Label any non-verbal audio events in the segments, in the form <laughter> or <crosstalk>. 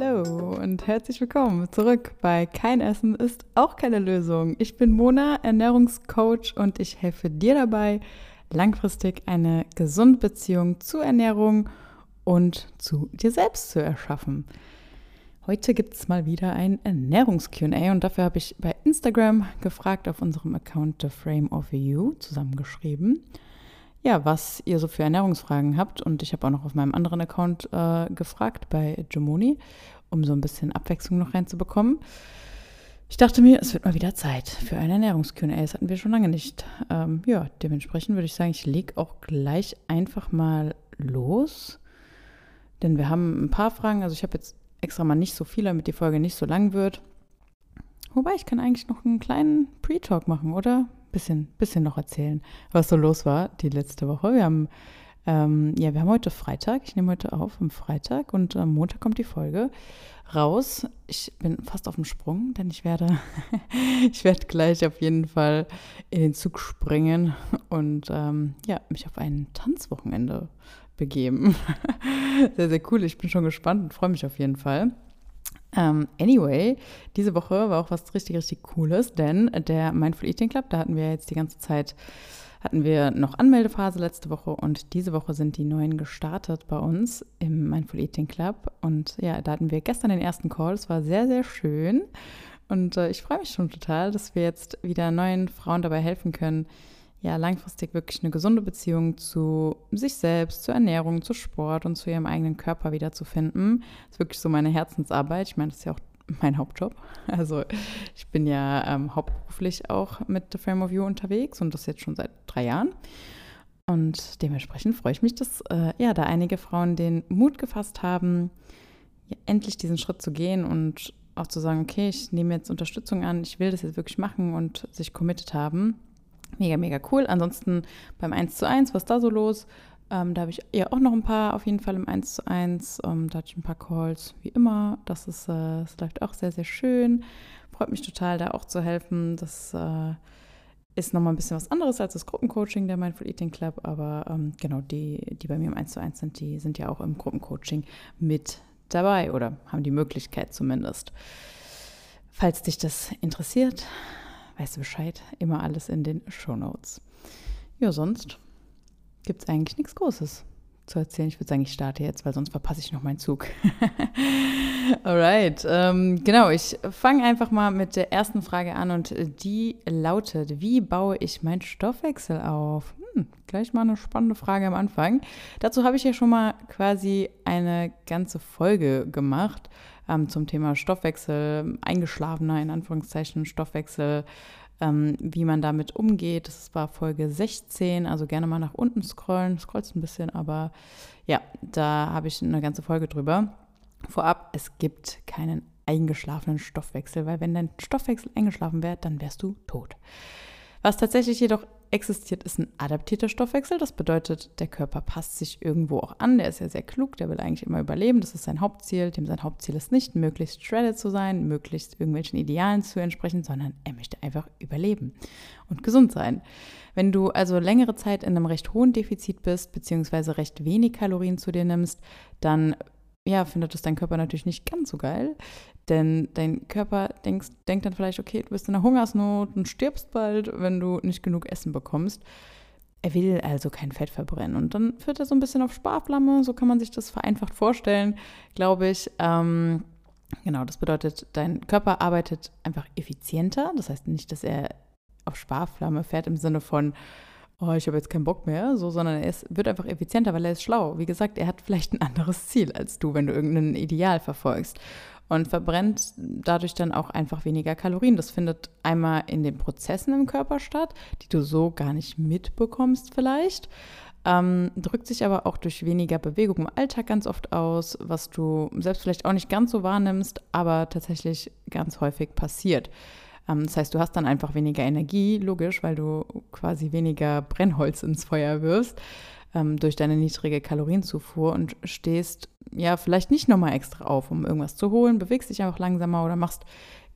Hallo und herzlich willkommen zurück bei Kein Essen ist auch keine Lösung. Ich bin Mona, Ernährungscoach und ich helfe dir dabei, langfristig eine gesunde Beziehung zu Ernährung und zu dir selbst zu erschaffen. Heute gibt es mal wieder ein Ernährungs-QA und dafür habe ich bei Instagram gefragt auf unserem Account The Frame of You zusammengeschrieben ja, was ihr so für Ernährungsfragen habt. Und ich habe auch noch auf meinem anderen Account äh, gefragt bei Gemoni, um so ein bisschen Abwechslung noch reinzubekommen. Ich dachte mir, es wird mal wieder Zeit für ein Ernährungs-QA. Das hatten wir schon lange nicht. Ähm, ja, dementsprechend würde ich sagen, ich lege auch gleich einfach mal los. Denn wir haben ein paar Fragen. Also ich habe jetzt extra mal nicht so viele, damit die Folge nicht so lang wird. Wobei, ich kann eigentlich noch einen kleinen Pre-Talk machen, oder? Bisschen, bisschen noch erzählen, was so los war die letzte Woche. Wir haben, ähm, ja, wir haben heute Freitag. Ich nehme heute auf am Freitag und am Montag kommt die Folge raus. Ich bin fast auf dem Sprung, denn ich werde, <laughs> ich werde gleich auf jeden Fall in den Zug springen und ähm, ja, mich auf ein Tanzwochenende begeben. <laughs> sehr, sehr cool. Ich bin schon gespannt und freue mich auf jeden Fall. Um, ähm, anyway, diese Woche war auch was richtig, richtig Cooles, denn der Mindful Eating Club, da hatten wir jetzt die ganze Zeit, hatten wir noch Anmeldephase letzte Woche und diese Woche sind die neuen gestartet bei uns im Mindful Eating Club. Und ja, da hatten wir gestern den ersten Call, es war sehr, sehr schön. Und äh, ich freue mich schon total, dass wir jetzt wieder neuen Frauen dabei helfen können, ja, langfristig wirklich eine gesunde Beziehung zu sich selbst, zur Ernährung, zu Sport und zu ihrem eigenen Körper wiederzufinden. Das ist wirklich so meine Herzensarbeit. Ich meine, das ist ja auch <laughs> mein Hauptjob. Also ich bin ja ähm, hauptberuflich auch mit The Frame of You unterwegs und das jetzt schon seit drei Jahren. Und dementsprechend freue ich mich, dass äh, ja, da einige Frauen den Mut gefasst haben, ja, endlich diesen Schritt zu gehen und auch zu sagen, okay, ich nehme jetzt Unterstützung an, ich will das jetzt wirklich machen und sich committed haben. Mega, mega cool. Ansonsten beim 1 zu 1, was da so los? Ähm, da habe ich ja auch noch ein paar auf jeden Fall im 1 zu 1. Ähm, da hatte ich ein paar Calls, wie immer. Das, ist, äh, das läuft auch sehr, sehr schön. Freut mich total, da auch zu helfen. Das äh, ist nochmal ein bisschen was anderes als das Gruppencoaching der Mindful Eating Club. Aber ähm, genau, die, die bei mir im 1 zu 1 sind, die sind ja auch im Gruppencoaching mit dabei oder haben die Möglichkeit zumindest. Falls dich das interessiert, weißt du Bescheid, immer alles in den Show Notes. Ja, sonst gibt es eigentlich nichts Großes zu erzählen. Ich würde sagen, ich starte jetzt, weil sonst verpasse ich noch meinen Zug. <laughs> Alright, ähm, genau, ich fange einfach mal mit der ersten Frage an und die lautet, wie baue ich meinen Stoffwechsel auf? Hm, gleich mal eine spannende Frage am Anfang. Dazu habe ich ja schon mal quasi eine ganze Folge gemacht ähm, zum Thema Stoffwechsel, eingeschlafener in Anführungszeichen Stoffwechsel, ähm, wie man damit umgeht. Das war Folge 16, also gerne mal nach unten scrollen, scrollst ein bisschen, aber ja, da habe ich eine ganze Folge drüber. Vorab, es gibt keinen eingeschlafenen Stoffwechsel, weil wenn dein Stoffwechsel eingeschlafen wäre, dann wärst du tot. Was tatsächlich jedoch existiert, ist ein adaptierter Stoffwechsel. Das bedeutet, der Körper passt sich irgendwo auch an. Der ist ja sehr klug, der will eigentlich immer überleben. Das ist sein Hauptziel. Dem sein Hauptziel ist nicht, möglichst shredded zu sein, möglichst irgendwelchen Idealen zu entsprechen, sondern er möchte einfach überleben und gesund sein. Wenn du also längere Zeit in einem recht hohen Defizit bist, beziehungsweise recht wenig Kalorien zu dir nimmst, dann ja, findet es dein Körper natürlich nicht ganz so geil. Denn dein Körper denkst, denkt dann vielleicht, okay, du bist in einer Hungersnot und stirbst bald, wenn du nicht genug Essen bekommst. Er will also kein Fett verbrennen. Und dann führt er so ein bisschen auf Sparflamme. So kann man sich das vereinfacht vorstellen, glaube ich. Ähm, genau, das bedeutet, dein Körper arbeitet einfach effizienter. Das heißt nicht, dass er auf Sparflamme fährt im Sinne von, oh, ich habe jetzt keinen Bock mehr, so, sondern er ist, wird einfach effizienter, weil er ist schlau. Wie gesagt, er hat vielleicht ein anderes Ziel als du, wenn du irgendein Ideal verfolgst und verbrennt dadurch dann auch einfach weniger Kalorien. Das findet einmal in den Prozessen im Körper statt, die du so gar nicht mitbekommst vielleicht. Ähm, drückt sich aber auch durch weniger Bewegung im Alltag ganz oft aus, was du selbst vielleicht auch nicht ganz so wahrnimmst, aber tatsächlich ganz häufig passiert. Ähm, das heißt, du hast dann einfach weniger Energie, logisch, weil du quasi weniger Brennholz ins Feuer wirfst ähm, durch deine niedrige Kalorienzufuhr und stehst ja vielleicht nicht nochmal extra auf, um irgendwas zu holen, bewegst dich einfach langsamer oder machst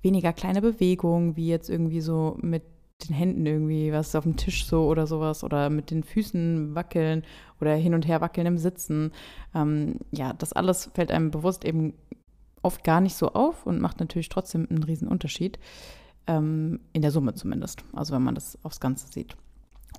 weniger kleine Bewegungen, wie jetzt irgendwie so mit den Händen irgendwie was auf dem Tisch so oder sowas oder mit den Füßen wackeln oder hin und her wackeln im Sitzen. Ähm, ja, das alles fällt einem bewusst eben oft gar nicht so auf und macht natürlich trotzdem einen riesen Unterschied. Ähm, in der Summe zumindest. Also wenn man das aufs Ganze sieht.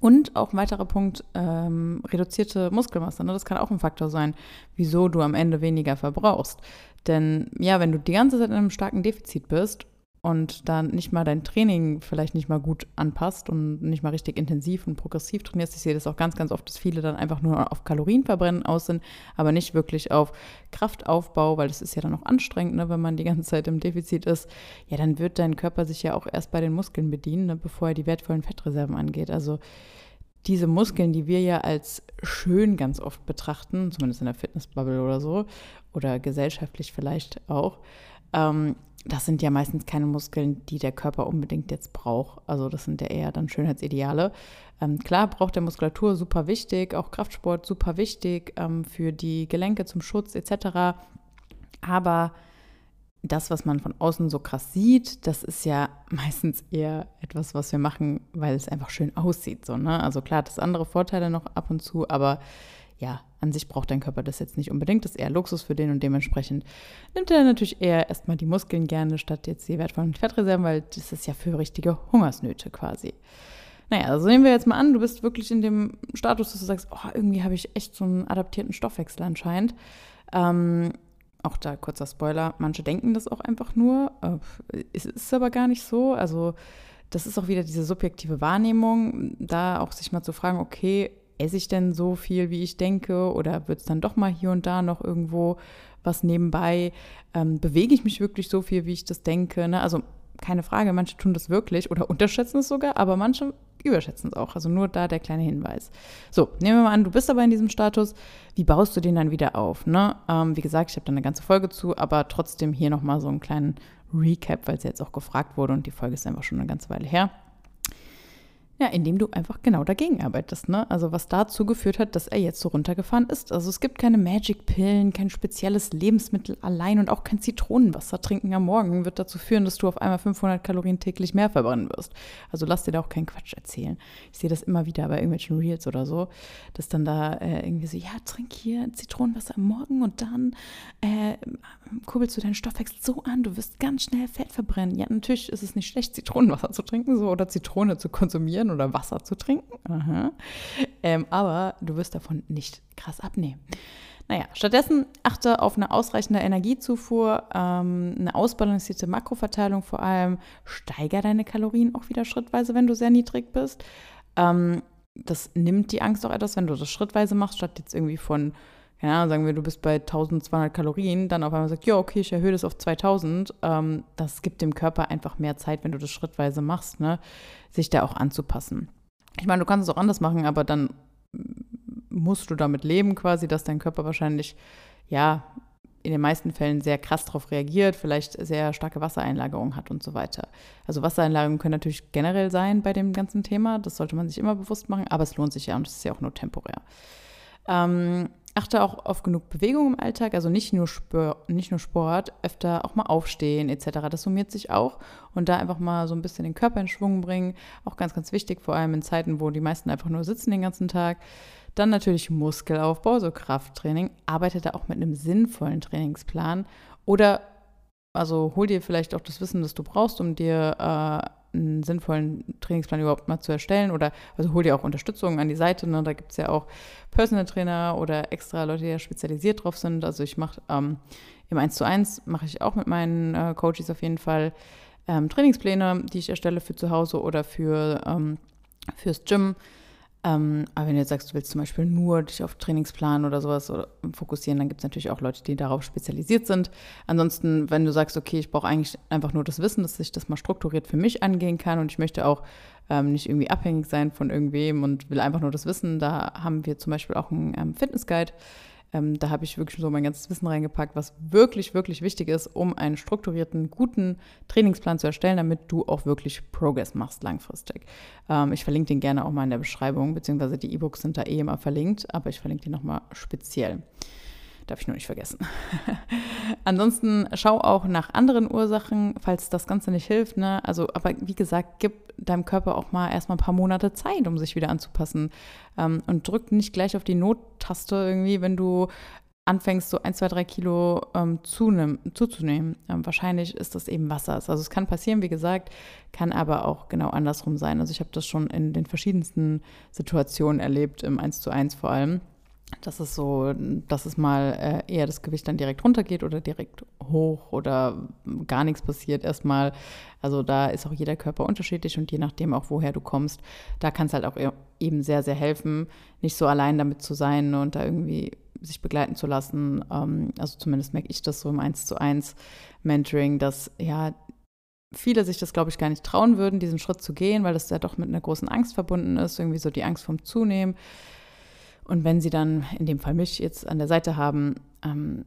Und auch ein weiterer Punkt, ähm, reduzierte Muskelmasse. Ne? Das kann auch ein Faktor sein, wieso du am Ende weniger verbrauchst. Denn ja, wenn du die ganze Zeit in einem starken Defizit bist und dann nicht mal dein Training vielleicht nicht mal gut anpasst und nicht mal richtig intensiv und progressiv trainierst. Ich sehe das auch ganz, ganz oft, dass viele dann einfach nur auf Kalorienverbrennen aus sind, aber nicht wirklich auf Kraftaufbau, weil das ist ja dann auch anstrengend, ne, wenn man die ganze Zeit im Defizit ist. Ja, dann wird dein Körper sich ja auch erst bei den Muskeln bedienen, ne, bevor er die wertvollen Fettreserven angeht. Also diese Muskeln, die wir ja als schön ganz oft betrachten, zumindest in der Fitnessbubble oder so, oder gesellschaftlich vielleicht auch, ähm, das sind ja meistens keine Muskeln, die der Körper unbedingt jetzt braucht. Also das sind ja eher dann Schönheitsideale. Ähm, klar braucht der Muskulatur super wichtig, auch Kraftsport super wichtig ähm, für die Gelenke zum Schutz etc. Aber das, was man von außen so krass sieht, das ist ja <laughs> meistens eher etwas, was wir machen, weil es einfach schön aussieht. So, ne? Also klar das andere Vorteile noch ab und zu, aber ja, an sich braucht dein Körper das jetzt nicht unbedingt, das ist eher Luxus für den und dementsprechend nimmt er natürlich eher erstmal die Muskeln gerne statt jetzt die wertvollen Fettreserven, weil das ist ja für richtige Hungersnöte quasi. Naja, also nehmen wir jetzt mal an, du bist wirklich in dem Status, dass du sagst, oh, irgendwie habe ich echt so einen adaptierten Stoffwechsel anscheinend. Ähm, auch da kurzer Spoiler, manche denken das auch einfach nur. Äh, es ist aber gar nicht so. Also das ist auch wieder diese subjektive Wahrnehmung, da auch sich mal zu fragen, okay, esse ich denn so viel, wie ich denke? Oder wird es dann doch mal hier und da noch irgendwo was nebenbei? Ähm, bewege ich mich wirklich so viel, wie ich das denke? Ne? Also keine Frage, manche tun das wirklich oder unterschätzen es sogar, aber manche überschätzen es auch. Also nur da der kleine Hinweis. So, nehmen wir mal an, du bist aber in diesem Status. Wie baust du den dann wieder auf? Ne? Ähm, wie gesagt, ich habe da eine ganze Folge zu, aber trotzdem hier nochmal so einen kleinen Recap, weil es jetzt auch gefragt wurde und die Folge ist einfach schon eine ganze Weile her. Ja, indem du einfach genau dagegen arbeitest. Ne? Also was dazu geführt hat, dass er jetzt so runtergefahren ist. Also es gibt keine Magic-Pillen, kein spezielles Lebensmittel allein und auch kein Zitronenwasser trinken am Morgen wird dazu führen, dass du auf einmal 500 Kalorien täglich mehr verbrennen wirst. Also lass dir da auch keinen Quatsch erzählen. Ich sehe das immer wieder bei irgendwelchen Reels oder so, dass dann da äh, irgendwie so, ja, trink hier Zitronenwasser am Morgen und dann äh, kurbelst du deinen Stoffwechsel so an, du wirst ganz schnell Fett verbrennen. Ja, natürlich ist es nicht schlecht, Zitronenwasser zu trinken so oder Zitrone zu konsumieren konsumieren oder Wasser zu trinken. Ähm, aber du wirst davon nicht krass abnehmen. Naja, stattdessen achte auf eine ausreichende Energiezufuhr, ähm, eine ausbalancierte Makroverteilung vor allem, steiger deine Kalorien auch wieder schrittweise, wenn du sehr niedrig bist. Ähm, das nimmt die Angst auch etwas, wenn du das schrittweise machst, statt jetzt irgendwie von Ahnung, sagen wir, du bist bei 1200 Kalorien, dann auf einmal sagt, ja, okay, ich erhöhe das auf 2000. Ähm, das gibt dem Körper einfach mehr Zeit, wenn du das schrittweise machst, ne, sich da auch anzupassen. Ich meine, du kannst es auch anders machen, aber dann musst du damit leben quasi, dass dein Körper wahrscheinlich, ja, in den meisten Fällen sehr krass darauf reagiert, vielleicht sehr starke Wassereinlagerungen hat und so weiter. Also Wassereinlagerungen können natürlich generell sein bei dem ganzen Thema, das sollte man sich immer bewusst machen, aber es lohnt sich ja und es ist ja auch nur temporär. Ähm, achte auch auf genug Bewegung im Alltag, also nicht nur, Sport, nicht nur Sport, öfter auch mal aufstehen etc. Das summiert sich auch und da einfach mal so ein bisschen den Körper in Schwung bringen. Auch ganz, ganz wichtig, vor allem in Zeiten, wo die meisten einfach nur sitzen den ganzen Tag. Dann natürlich Muskelaufbau, so Krafttraining. Arbeite da auch mit einem sinnvollen Trainingsplan oder also hol dir vielleicht auch das Wissen, das du brauchst, um dir äh, einen sinnvollen Trainingsplan überhaupt mal zu erstellen oder also hol dir auch Unterstützung an die Seite. Ne? Da gibt es ja auch Personal Trainer oder extra Leute, die ja spezialisiert drauf sind. Also ich mache ähm, im 1 zu 1 mache ich auch mit meinen äh, Coaches auf jeden Fall ähm, Trainingspläne, die ich erstelle für zu Hause oder für ähm, fürs Gym. Ähm, aber wenn du jetzt sagst, du willst zum Beispiel nur dich auf Trainingsplan oder sowas fokussieren, dann gibt es natürlich auch Leute, die darauf spezialisiert sind. Ansonsten, wenn du sagst, okay, ich brauche eigentlich einfach nur das Wissen, dass ich das mal strukturiert für mich angehen kann und ich möchte auch ähm, nicht irgendwie abhängig sein von irgendwem und will einfach nur das Wissen, da haben wir zum Beispiel auch einen ähm, Fitnessguide, ähm, da habe ich wirklich so mein ganzes Wissen reingepackt, was wirklich, wirklich wichtig ist, um einen strukturierten, guten Trainingsplan zu erstellen, damit du auch wirklich Progress machst langfristig. Ähm, ich verlinke den gerne auch mal in der Beschreibung, beziehungsweise die E-Books sind da eh immer verlinkt, aber ich verlinke die nochmal speziell. Darf ich nur nicht vergessen. <laughs> Ansonsten schau auch nach anderen Ursachen, falls das Ganze nicht hilft. Ne? Also, aber wie gesagt, gib deinem Körper auch mal erstmal ein paar Monate Zeit, um sich wieder anzupassen. Ähm, und drück nicht gleich auf die Nottaste irgendwie, wenn du anfängst, so ein, zwei, drei Kilo ähm, zunehm, zuzunehmen. Ähm, wahrscheinlich ist das eben Wasser. Also es kann passieren, wie gesagt, kann aber auch genau andersrum sein. Also ich habe das schon in den verschiedensten Situationen erlebt, im 1 zu 1 vor allem. Das ist so, dass es mal äh, eher das Gewicht dann direkt runtergeht oder direkt hoch oder gar nichts passiert erstmal. Also da ist auch jeder Körper unterschiedlich und je nachdem auch, woher du kommst, da kann es halt auch e-, eben sehr, sehr helfen, nicht so allein damit zu sein und da irgendwie sich begleiten zu lassen. Ähm, also zumindest merke ich das so im 1 zu 1 Mentoring, dass ja viele sich das, glaube ich, gar nicht trauen würden, diesen Schritt zu gehen, weil das ja doch mit einer großen Angst verbunden ist, irgendwie so die Angst vom Zunehmen. Und wenn sie dann in dem Fall mich jetzt an der Seite haben, ähm,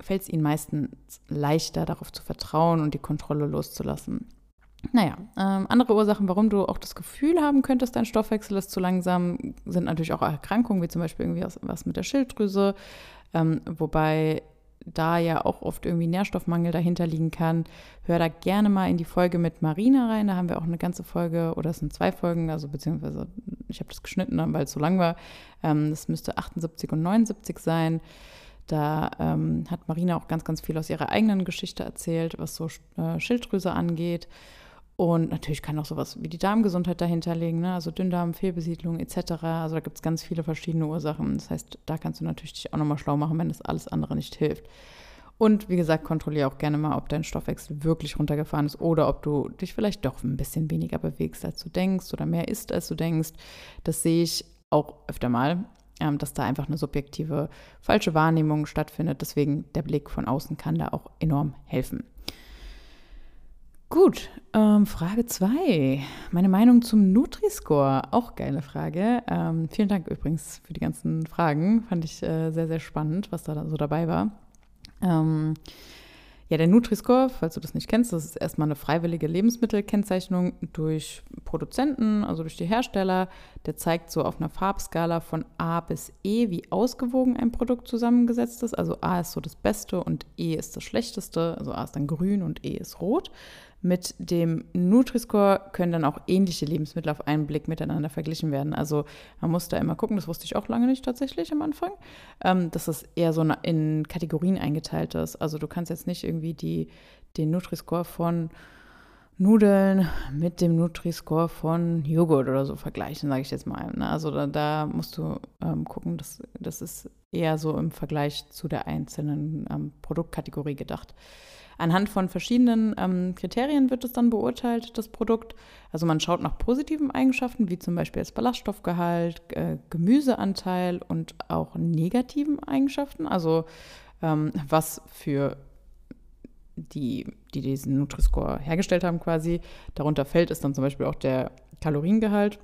fällt es ihnen meistens leichter, darauf zu vertrauen und die Kontrolle loszulassen. Naja, ähm, andere Ursachen, warum du auch das Gefühl haben könntest, dein Stoffwechsel ist zu langsam, sind natürlich auch Erkrankungen, wie zum Beispiel irgendwie was, was mit der Schilddrüse, ähm, wobei da ja auch oft irgendwie Nährstoffmangel dahinter liegen kann. Hör da gerne mal in die Folge mit Marina rein. Da haben wir auch eine ganze Folge, oder es sind zwei Folgen, also beziehungsweise ich habe das geschnitten, weil es so lang war. Ähm, das müsste 78 und 79 sein. Da ähm, hat Marina auch ganz, ganz viel aus ihrer eigenen Geschichte erzählt, was so äh, Schilddrüse angeht. Und natürlich kann auch sowas wie die Darmgesundheit dahinter liegen, ne? also Dünndarm, Fehlbesiedlung etc. Also da gibt es ganz viele verschiedene Ursachen. Das heißt, da kannst du natürlich dich auch nochmal schlau machen, wenn das alles andere nicht hilft. Und wie gesagt, kontrolliere auch gerne mal, ob dein Stoffwechsel wirklich runtergefahren ist oder ob du dich vielleicht doch ein bisschen weniger bewegst, als du denkst oder mehr isst, als du denkst. Das sehe ich auch öfter mal, ähm, dass da einfach eine subjektive falsche Wahrnehmung stattfindet. Deswegen der Blick von außen kann da auch enorm helfen. Gut, ähm, Frage 2. Meine Meinung zum Nutri-Score. Auch geile Frage. Ähm, vielen Dank übrigens für die ganzen Fragen. Fand ich äh, sehr, sehr spannend, was da so dabei war. Ähm, ja, der Nutri-Score, falls du das nicht kennst, das ist erstmal eine freiwillige Lebensmittelkennzeichnung durch Produzenten, also durch die Hersteller. Der zeigt so auf einer Farbskala von A bis E, wie ausgewogen ein Produkt zusammengesetzt ist. Also A ist so das Beste und E ist das Schlechteste. Also A ist dann grün und E ist rot. Mit dem Nutri-Score können dann auch ähnliche Lebensmittel auf einen Blick miteinander verglichen werden. Also man muss da immer gucken, das wusste ich auch lange nicht tatsächlich am Anfang, ähm, dass es eher so in Kategorien eingeteilt ist. Also du kannst jetzt nicht irgendwie die, den Nutri-Score von Nudeln mit dem Nutri-Score von Joghurt oder so vergleichen, sage ich jetzt mal. Ne? Also da, da, musst du ähm, gucken, dass das ist eher so im Vergleich zu der einzelnen ähm, Produktkategorie gedacht. Anhand von verschiedenen ähm, Kriterien wird es dann beurteilt, das Produkt. Also man schaut nach positiven Eigenschaften, wie zum Beispiel das Ballaststoffgehalt, äh, Gemüseanteil und auch negativen Eigenschaften. Also ähm, was für die, die diesen Nutri-Score hergestellt haben quasi. Darunter fällt ist dann zum Beispiel auch der Kaloriengehalt.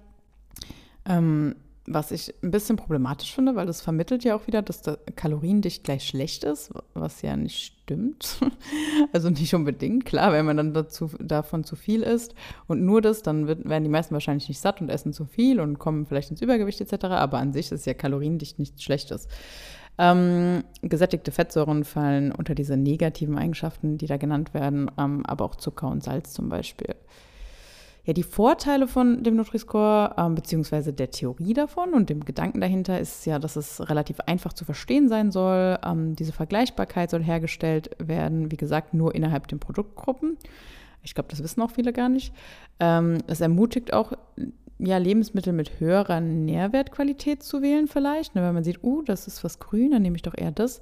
Ähm, was ich ein bisschen problematisch finde, weil das vermittelt ja auch wieder, dass der Kaloriendicht gleich schlecht ist, was ja nicht stimmt. <laughs> also nicht unbedingt. Klar, wenn man dann dazu, davon zu viel isst und nur das, dann wird, werden die meisten wahrscheinlich nicht satt und essen zu viel und kommen vielleicht ins Übergewicht etc. Aber an sich ist ja Kaloriendicht nichts Schlechtes. Ähm, gesättigte Fettsäuren fallen unter diese negativen Eigenschaften, die da genannt werden, ähm, aber auch Zucker und Salz zum Beispiel. Ja, die Vorteile von dem Nutri-Score, ähm, beziehungsweise der Theorie davon und dem Gedanken dahinter ist ja, dass es relativ einfach zu verstehen sein soll. Ähm, diese Vergleichbarkeit soll hergestellt werden, wie gesagt, nur innerhalb den Produktgruppen. Ich glaube, das wissen auch viele gar nicht. Ähm, es ermutigt auch, ja, Lebensmittel mit höherer Nährwertqualität zu wählen, vielleicht. Ne, wenn man sieht, uh, das ist was grün, dann nehme ich doch eher das.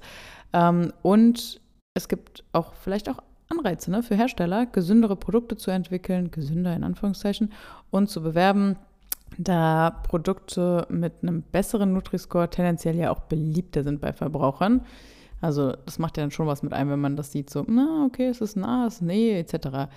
Ähm, und es gibt auch vielleicht auch Anreize ne, für Hersteller, gesündere Produkte zu entwickeln, gesünder in Anführungszeichen, und zu bewerben, da Produkte mit einem besseren Nutri-Score tendenziell ja auch beliebter sind bei Verbrauchern. Also das macht ja dann schon was mit einem, wenn man das sieht, so, na, okay, es ist ein A, es ist ein E, etc.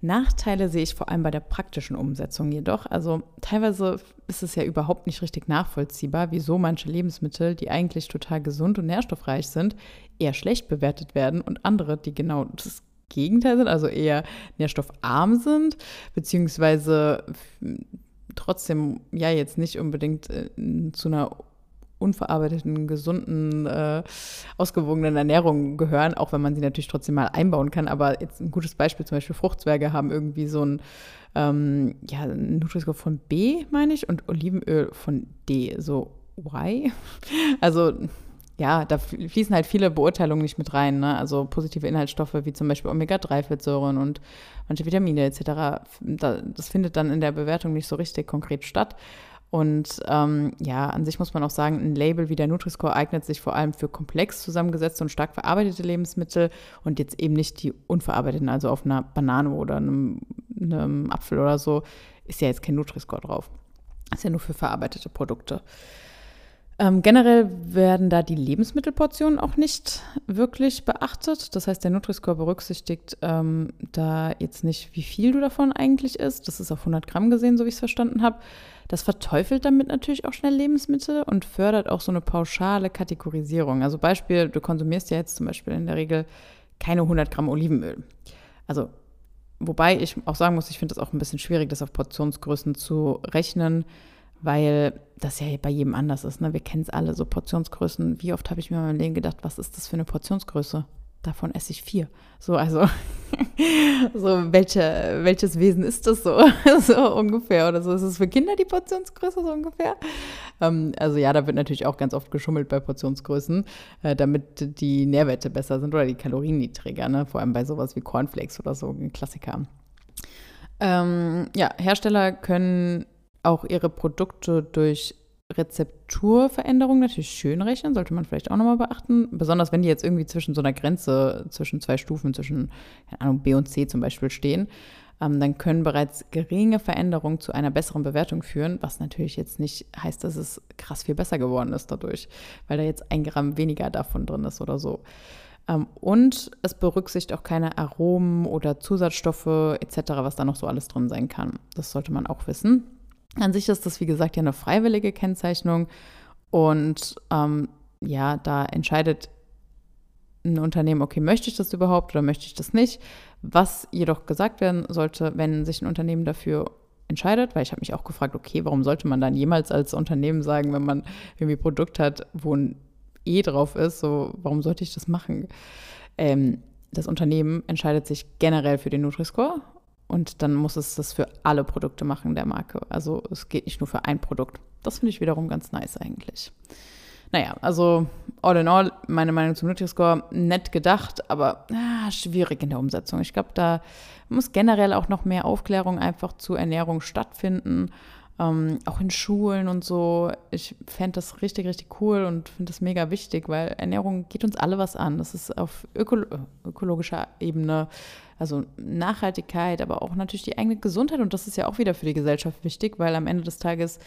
Nachteile sehe ich vor allem bei der praktischen Umsetzung jedoch. Also teilweise ist es ja überhaupt nicht richtig nachvollziehbar, wieso manche Lebensmittel, die eigentlich total gesund und nährstoffreich sind, eher schlecht bewertet werden und andere, die genau das Gegenteil sind, also eher nährstoffarm sind, beziehungsweise trotzdem ja jetzt nicht unbedingt äh, zu einer unverarbeiteten, gesunden, äh, ausgewogenen Ernährung gehören, auch wenn man sie natürlich trotzdem mal einbauen kann. Aber jetzt ein gutes Beispiel, zum Beispiel Fruchtzwerge haben irgendwie so ein ähm, ja, Nutri-Score von B, meine ich, und Olivenöl von D, so Y. <laughs> Also ja, da fließen halt viele Beurteilungen nicht mit rein. Ne? Also positive Inhaltsstoffe wie zum Beispiel Omega-3-Fettsäuren und manche Vitamine etc. Das findet dann in der Bewertung nicht so richtig konkret statt. Und ähm, ja, an sich muss man auch sagen, ein Label wie der Nutri-Score eignet sich vor allem für komplex zusammengesetzte und stark verarbeitete Lebensmittel und jetzt eben nicht die unverarbeiteten, also auf einer Banane oder einem, einem Apfel oder so, ist ja jetzt kein Nutri-Score drauf. Ist ja nur für verarbeitete Produkte. Ähm, generell werden da die Lebensmittelportionen auch nicht wirklich beachtet. Das heißt, der Nutri-Score berücksichtigt ähm, da jetzt nicht, wie viel du davon eigentlich isst. Das ist auf 100 Gramm gesehen, so wie ich es verstanden habe. Das verteufelt damit natürlich auch schnell Lebensmittel und fördert auch so eine pauschale Kategorisierung. Also Beispiel, du konsumierst ja jetzt zum Beispiel in der Regel keine 100 Gramm Olivenöl. Also wobei ich auch sagen muss, ich finde es auch ein bisschen schwierig, das auf Portionsgrößen zu rechnen, weil das ja bei jedem anders ist. Ne? Wir kennen es alle, so Portionsgrößen. Wie oft habe ich mir in meinem Leben gedacht, was ist das für eine Portionsgröße? davon esse ich vier. So, also, <laughs> so, welche, welches Wesen ist das so? <laughs> so ungefähr. Oder so ist es für Kinder die Portionsgröße so ungefähr? Ähm, also, ja, da wird natürlich auch ganz oft geschummelt bei Portionsgrößen, äh, damit die Nährwerte besser sind oder die Kalorien niedriger, ne? Vor allem bei sowas wie Cornflakes oder so, ein Klassiker. Ähm, ja, Hersteller können auch ihre Produkte durch Rezepturveränderung natürlich schön rechnen, sollte man vielleicht auch nochmal beachten. Besonders wenn die jetzt irgendwie zwischen so einer Grenze, zwischen zwei Stufen, zwischen Ahnung, B und C zum Beispiel stehen, ähm, dann können bereits geringe Veränderungen zu einer besseren Bewertung führen, was natürlich jetzt nicht heißt, dass es krass viel besser geworden ist dadurch, weil da jetzt ein Gramm weniger davon drin ist oder so. Ähm, und es berücksichtigt auch keine Aromen oder Zusatzstoffe etc., was da noch so alles drin sein kann. Das sollte man auch wissen. An sich ist das, wie gesagt, ja eine freiwillige Kennzeichnung. Und ähm, ja, da entscheidet ein Unternehmen, okay, möchte ich das überhaupt oder möchte ich das nicht? Was jedoch gesagt werden sollte, wenn sich ein Unternehmen dafür entscheidet, weil ich habe mich auch gefragt, okay, warum sollte man dann jemals als Unternehmen sagen, wenn man irgendwie ein Produkt hat, wo ein E drauf ist, so warum sollte ich das machen? Ähm, das Unternehmen entscheidet sich generell für den Nutri-Score und dann muss es das für alle Produkte machen der Marke. Also es geht nicht nur für ein Produkt. Das finde ich wiederum ganz nice eigentlich. Naja, also all in all, meine Meinung zum Nutri-Score, nett gedacht, aber ah, schwierig in der Umsetzung. Ich glaube, da muss generell auch noch mehr Aufklärung einfach zu Ernährung stattfinden. Ähm, auch in Schulen und so. Ich fände das richtig, richtig cool und finde das mega wichtig, weil Ernährung geht uns alle was an. Das ist auf öko ökologischer Ebene, also Nachhaltigkeit, aber auch natürlich die eigene Gesundheit und das ist ja auch wieder für die Gesellschaft wichtig, weil am Ende des Tages,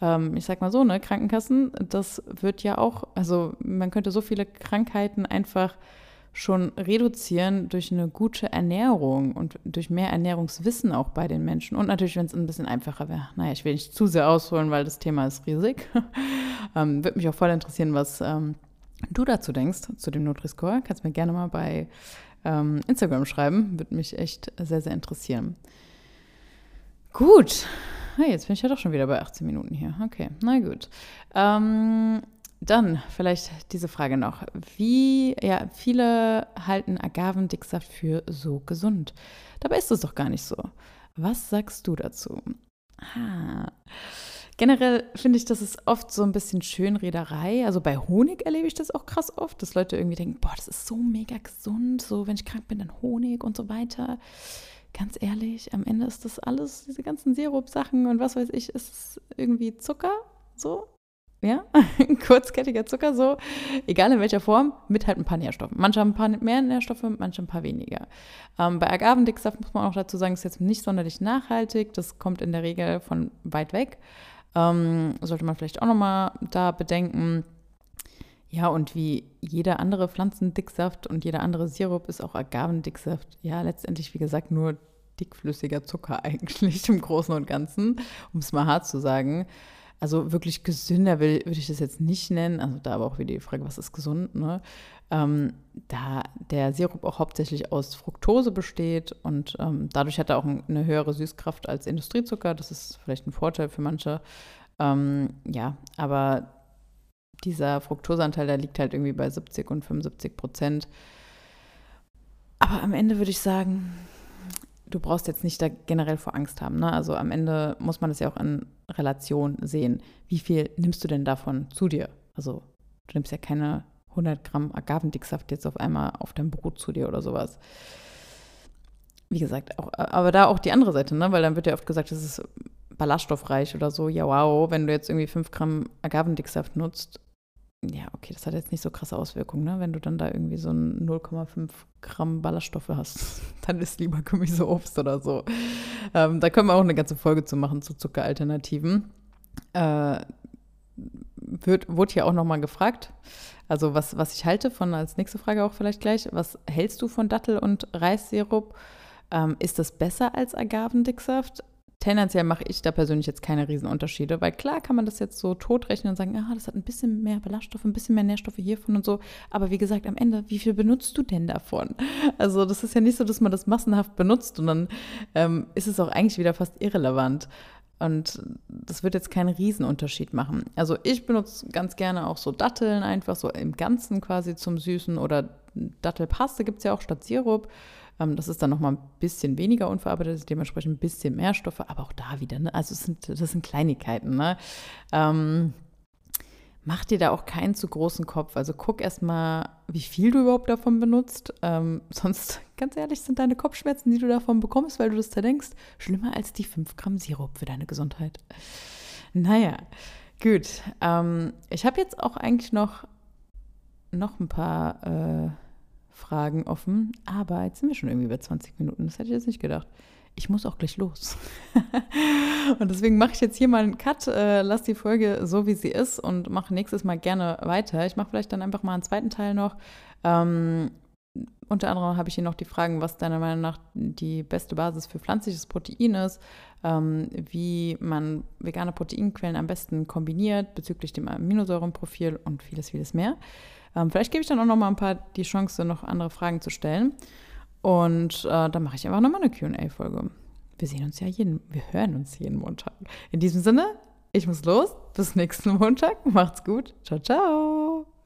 ähm, ich sag mal so, ne, Krankenkassen, das wird ja auch, also man könnte so viele Krankheiten einfach schon reduzieren durch eine gute Ernährung und durch mehr Ernährungswissen auch bei den Menschen. Und natürlich, wenn es ein bisschen einfacher wäre. Naja, ich will nicht zu sehr ausholen, weil das Thema ist riesig. <laughs> ähm, Würde mich auch voll interessieren, was ähm, du dazu denkst, zu dem Nutri-Score. Kannst mir gerne mal bei ähm, Instagram schreiben. Würde mich echt sehr, sehr interessieren. Gut. Hey, jetzt bin ich ja doch schon wieder bei 18 Minuten hier. Okay, na gut. Ähm, dann vielleicht diese Frage noch. Wie, ja, viele halten Agavendicksaft für so gesund. Dabei ist es doch gar nicht so. Was sagst du dazu? Ah. Generell finde ich, das ist oft so ein bisschen Schönrederei. Also bei Honig erlebe ich das auch krass oft, dass Leute irgendwie denken, boah, das ist so mega gesund, so wenn ich krank bin, dann Honig und so weiter. Ganz ehrlich, am Ende ist das alles, diese ganzen Sirup-Sachen und was weiß ich, ist irgendwie Zucker, so ja, <laughs> kurzkettiger Zucker so, egal in welcher Form, mit halt ein paar Nährstoffen. Manche haben ein paar mehr Nährstoffe, manche ein paar weniger. Ähm, bei Agavendicksaft muss man auch dazu sagen, ist jetzt nicht sonderlich nachhaltig. Das kommt in der Regel von weit weg. Ähm, sollte man vielleicht auch nochmal da bedenken. Ja, und wie jeder andere Pflanzendicksaft und jeder andere Sirup ist auch Agavendicksaft ja letztendlich, wie gesagt, nur dickflüssiger Zucker <laughs> eigentlich im Großen und Ganzen, um es mal hart zu sagen. Also wirklich gesünder will, würde ich das jetzt nicht nennen. Also da aber auch wieder die Frage, was ist gesund, ne? Ähm, da der Sirup auch hauptsächlich aus Fructose besteht und ähm, dadurch hat er auch eine höhere Süßkraft als Industriezucker. Das ist vielleicht ein Vorteil für manche. Ähm, ja, aber dieser Fructoseanteil, der liegt halt irgendwie bei 70 und 75 Prozent. Aber am Ende würde ich sagen, du brauchst jetzt nicht da generell vor Angst haben. Ne? Also am Ende muss man das ja auch in Relation sehen. Wie viel nimmst du denn davon zu dir? Also du nimmst ja keine 100 Gramm Agavendicksaft jetzt auf einmal auf dein Brot zu dir oder sowas. Wie gesagt, auch, aber da auch die andere Seite, ne? weil dann wird ja oft gesagt, das ist ballaststoffreich oder so. Ja, wow, wenn du jetzt irgendwie 5 Gramm Agavendicksaft nutzt, ja, okay, das hat jetzt nicht so krasse Auswirkungen, ne? Wenn du dann da irgendwie so 0,5 Gramm Ballaststoffe hast, <laughs> dann ist lieber Gemüseobst oder so. Ähm, da können wir auch eine ganze Folge zu machen zu Zuckeralternativen. Äh, wird, wurde hier auch nochmal gefragt. Also was, was ich halte von, als nächste Frage auch vielleicht gleich, was hältst du von Dattel- und Reissirup? Ähm, ist das besser als Agavendicksaft? Tendenziell mache ich da persönlich jetzt keine Riesenunterschiede, weil klar kann man das jetzt so totrechnen und sagen, ah, das hat ein bisschen mehr Ballaststoffe, ein bisschen mehr Nährstoffe hiervon und so. Aber wie gesagt, am Ende, wie viel benutzt du denn davon? Also das ist ja nicht so, dass man das massenhaft benutzt und dann ähm, ist es auch eigentlich wieder fast irrelevant. Und das wird jetzt keinen Riesenunterschied machen. Also ich benutze ganz gerne auch so Datteln einfach so im Ganzen quasi zum Süßen oder Dattelpaste gibt es ja auch statt Sirup. Ähm, das ist dann nochmal ein bisschen weniger unverarbeitet, dementsprechend ein bisschen mehr Stoffe, aber auch da wieder, ne? Also sind, das sind Kleinigkeiten, ne? Ähm, mach dir da auch keinen zu großen Kopf. Also guck erstmal, wie viel du überhaupt davon benutzt. Ähm, <laughs> sonst, ganz ehrlich, sind deine Kopfschmerzen, die du davon bekommst, weil du das da denkst, schlimmer als die 5 Gramm Sirup für deine Gesundheit. Naja, gut. Ähm, ich habe jetzt auch eigentlich noch, noch ein paar äh, Fragen offen, aber jetzt sind wir schon irgendwie bei 20 Minuten. Das hätte ich jetzt nicht gedacht ich muss auch gleich los. <laughs> und deswegen mache ich jetzt hier mal einen Cut, äh, lass die Folge so, wie sie ist und mache nächstes Mal gerne weiter. Ich mache vielleicht dann einfach mal einen zweiten Teil noch. Ähm, unter anderem habe ich hier noch die Fragen, was deiner Meinung nach die beste Basis für pflanzliches Protein ist, ähm, wie man vegane Proteinquellen am besten kombiniert bezüglich dem Aminosäurenprofil und vieles, vieles mehr. Ähm, vielleicht gebe ich dann auch noch mal ein paar die Chance, noch andere Fragen zu stellen. Und äh, dann mache ich einfach nochmal eine QA-Folge. Wir sehen uns ja jeden, wir hören uns jeden Montag. In diesem Sinne, ich muss los. Bis nächsten Montag. Macht's gut. Ciao, ciao.